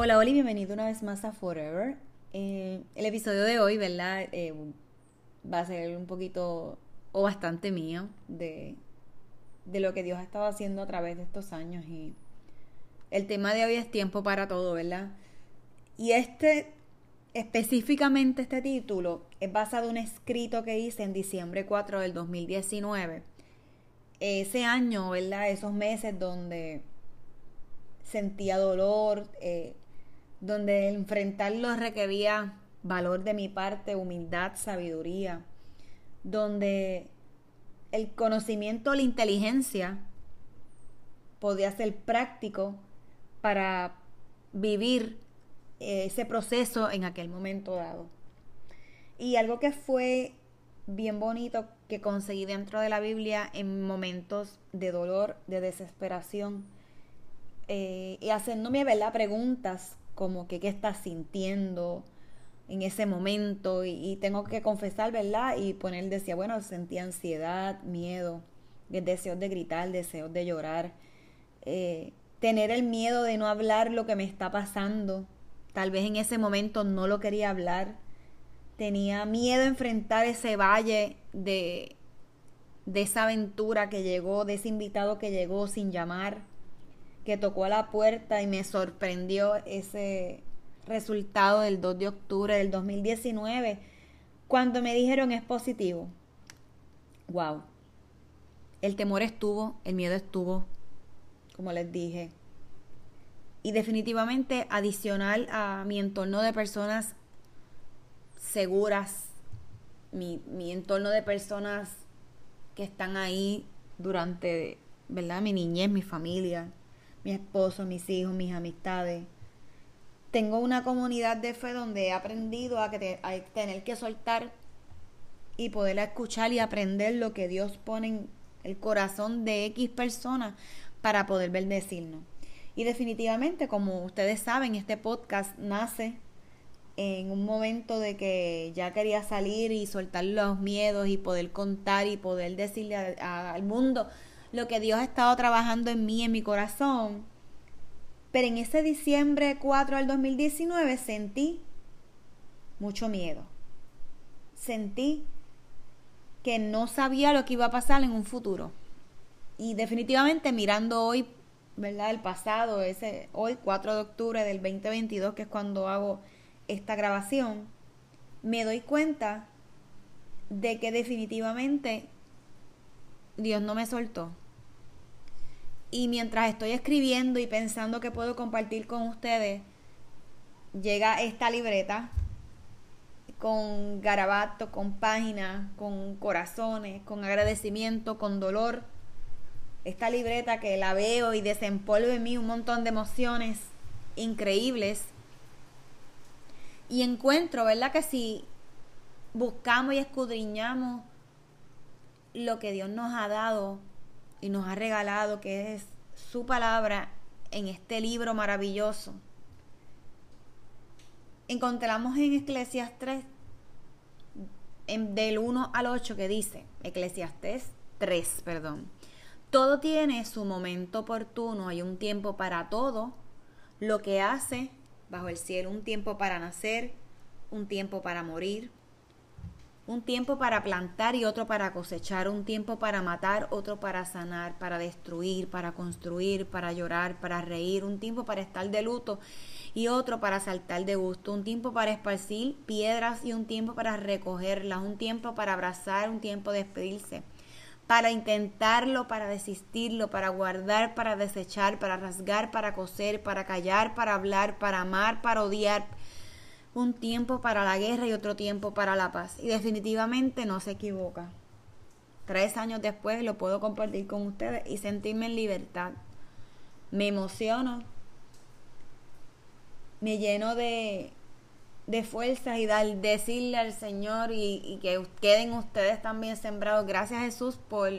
Hola, y bienvenido una vez más a Forever. Eh, el episodio de hoy, ¿verdad? Eh, va a ser un poquito o bastante mío de, de lo que Dios ha estado haciendo a través de estos años y el tema de hoy es tiempo para todo, ¿verdad? Y este, específicamente este título, es basado en un escrito que hice en diciembre 4 del 2019. Ese año, ¿verdad? Esos meses donde sentía dolor, eh, donde enfrentarlo requería valor de mi parte, humildad, sabiduría, donde el conocimiento, la inteligencia podía ser práctico para vivir ese proceso en aquel momento dado. Y algo que fue bien bonito que conseguí dentro de la Biblia en momentos de dolor, de desesperación, eh, y haciéndome ¿verdad? preguntas como que qué estás sintiendo en ese momento y, tengo que confesar, ¿verdad? Y poner, decía, bueno, sentía ansiedad, miedo, deseos de gritar, deseos de llorar, eh, tener el miedo de no hablar lo que me está pasando, tal vez en ese momento no lo quería hablar, tenía miedo a enfrentar ese valle de, de esa aventura que llegó, de ese invitado que llegó sin llamar que tocó la puerta y me sorprendió ese resultado del 2 de octubre del 2019 cuando me dijeron es positivo. Wow. El temor estuvo, el miedo estuvo, como les dije. Y definitivamente adicional a mi entorno de personas seguras, mi, mi entorno de personas que están ahí durante, ¿verdad? Mi niñez, mi familia, mi esposo, mis hijos, mis amistades. Tengo una comunidad de fe donde he aprendido a, que tener que soltar y poder escuchar y aprender lo que Dios pone en el corazón de X personas para poder bendecirnos. Y definitivamente, como ustedes saben, este podcast nace en un momento de que ya quería salir y soltar los miedos y poder contar y poder decirle al mundo lo que Dios ha estado trabajando en mí, en mi corazón. Pero en ese diciembre 4 del 2019 sentí mucho miedo. Sentí que no sabía lo que iba a pasar en un futuro. Y definitivamente mirando hoy, ¿verdad? El pasado, ese hoy 4 de octubre del 2022, que es cuando hago esta grabación, me doy cuenta de que definitivamente Dios no me soltó. Y mientras estoy escribiendo y pensando que puedo compartir con ustedes, llega esta libreta con garabato, con páginas, con corazones, con agradecimiento, con dolor. Esta libreta que la veo y desempolvo en mí un montón de emociones increíbles. Y encuentro, ¿verdad? Que si buscamos y escudriñamos lo que Dios nos ha dado y nos ha regalado, que es su palabra en este libro maravilloso, encontramos en Eclesiastes 3, del 1 al 8, que dice, Eclesiastes 3, perdón, todo tiene su momento oportuno, hay un tiempo para todo, lo que hace bajo el cielo, un tiempo para nacer, un tiempo para morir, un tiempo para plantar y otro para cosechar, un tiempo para matar, otro para sanar, para destruir, para construir, para llorar, para reír, un tiempo para estar de luto y otro para saltar de gusto, un tiempo para esparcir piedras y un tiempo para recogerlas, un tiempo para abrazar, un tiempo de despedirse, para intentarlo, para desistirlo, para guardar, para desechar, para rasgar, para coser, para callar, para hablar, para amar, para odiar, un tiempo para la guerra y otro tiempo para la paz. Y definitivamente no se equivoca. Tres años después lo puedo compartir con ustedes y sentirme en libertad. Me emociono, me lleno de, de fuerzas y dar, decirle al Señor y, y, que queden ustedes también sembrados. Gracias Jesús por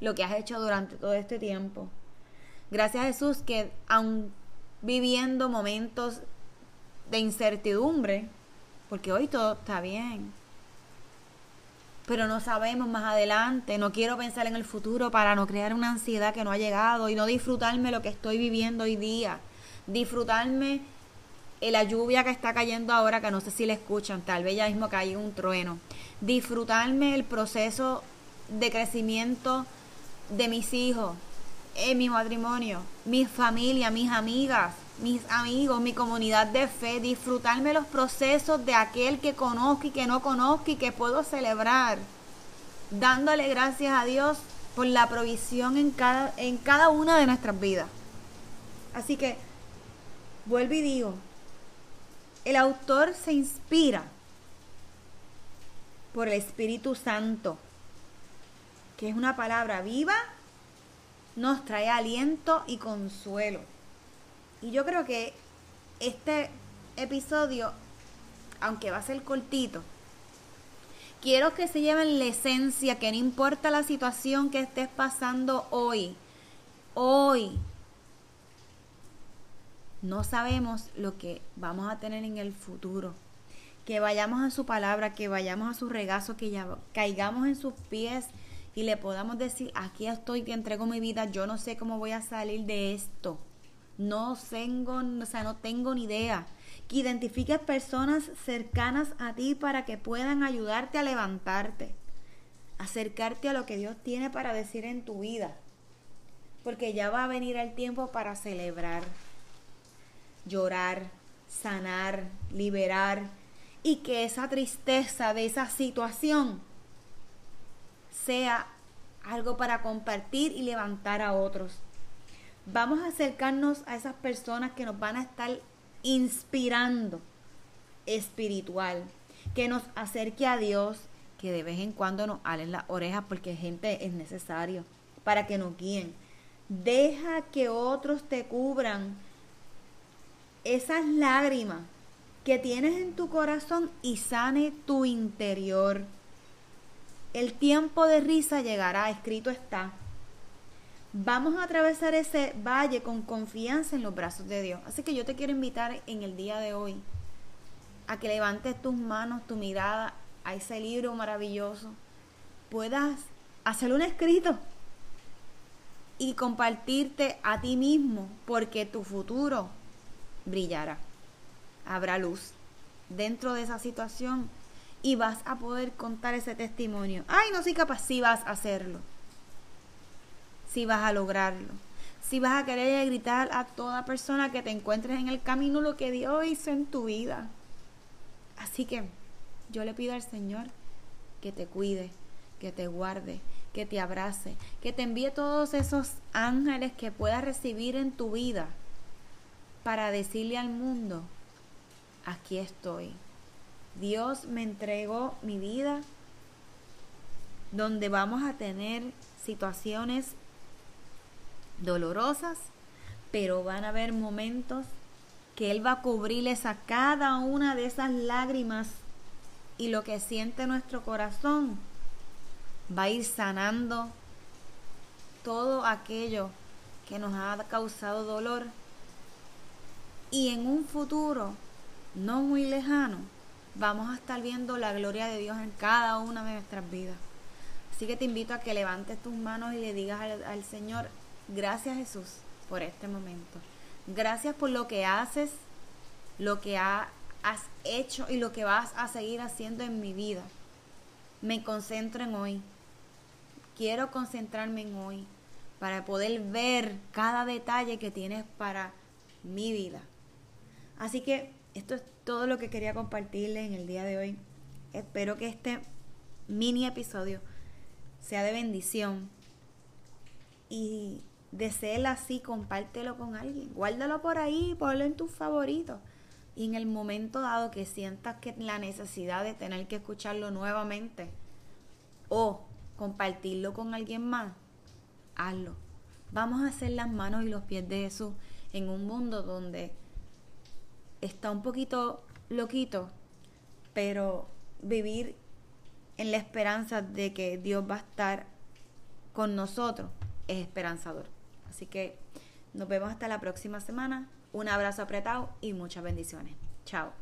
lo que has hecho durante todo este tiempo. Gracias Jesús que aun viviendo momentos de incertidumbre, porque hoy todo está bien. Pero no sabemos más adelante, no quiero pensar en el futuro para no crear una ansiedad que no ha llegado y no disfrutarme lo que estoy viviendo hoy día. Disfrutarme la lluvia que está cayendo ahora, que no sé si la escuchan, tal vez ya mismo cae un trueno. Disfrutarme el proceso de crecimiento de mis hijos, en mi matrimonio, mi familia, mis amigas, mis amigos, mi comunidad de fe, disfrutarme los procesos de aquel que conozco y que no conozco y que puedo celebrar, dándole gracias a Dios por la provisión en cada, en cada una de nuestras vidas. Así que, vuelvo y digo, el autor se inspira por el Espíritu Santo, que es una palabra viva, nos trae aliento y consuelo. Y yo creo que este episodio, aunque va a ser cortito, quiero que se lleven la esencia, que no importa la situación que estés pasando hoy, hoy, no sabemos lo que vamos a tener en el futuro. Que vayamos a su palabra, que vayamos a su regazo, que ya caigamos en sus pies y le podamos decir, aquí estoy, te entrego mi vida, yo no sé cómo voy a salir de esto. No tengo, o sea, no tengo ni idea. Que identifiques personas cercanas a ti para que puedan ayudarte a levantarte. Acercarte a lo que Dios tiene para decir en tu vida. Porque ya va a venir el tiempo para celebrar, llorar, sanar, liberar. Y que esa tristeza de esa situación sea algo para compartir y levantar a otros vamos a acercarnos a esas personas que nos van a estar inspirando espiritual, que nos acerque a Dios, que de vez en cuando nos alen las orejas porque gente es necesario para que nos guíen. Deja que otros te cubran esas lágrimas que tienes en tu corazón y sane tu interior. El tiempo de risa llegará, escrito está. Vamos a atravesar ese valle con confianza en los brazos de Dios. Así que yo te quiero invitar en el día de hoy a que levantes tus manos, tu mirada a ese libro maravilloso. Puedas hacer un escrito y compartirte a ti mismo porque tu futuro brillará. Habrá luz dentro de esa situación y vas a poder contar ese testimonio. Ay, no soy capaz, sí vas a hacerlo si vas a lograrlo. Si vas a querer gritar a toda persona que te encuentres en el camino lo que Dios hizo en tu vida. Así que yo le pido al Señor que te cuide, que te guarde, que te abrace, que te envíe todos esos ángeles que puedas recibir en tu vida para decirle al mundo, aquí estoy, Dios me entregó mi vida, donde vamos a tener situaciones dolorosas, pero van a haber momentos que Él va a cubrirles a cada una de esas lágrimas y lo que siente nuestro corazón va a ir sanando todo aquello que nos ha causado dolor y en un futuro no muy lejano vamos a estar viendo la gloria de Dios en cada una de nuestras vidas. Así que te invito a que levantes tus manos y le digas al, Señor, gracias Jesús por este momento. Gracias por lo que haces, lo que has hecho y lo que vas a seguir haciendo en mi vida. Me concentro en hoy. Quiero concentrarme en hoy para poder ver cada detalle que tienes para mi vida. Así que esto es todo lo que quería compartirles en el día de hoy. Espero que este mini episodio sea de bendición y deséela así, compártelo con alguien. Guárdalo por ahí, ponlo en tus favoritos. Y en el momento dado que sientas que la necesidad de tener que escucharlo nuevamente o compartirlo con alguien más, hazlo. Vamos a hacer las manos y los pies de Jesús en un mundo donde está un poquito loquito, pero vivir en la esperanza de que Dios va a estar con nosotros es esperanzador. Así que nos vemos hasta la próxima semana. Un abrazo apretado y muchas bendiciones. Chao.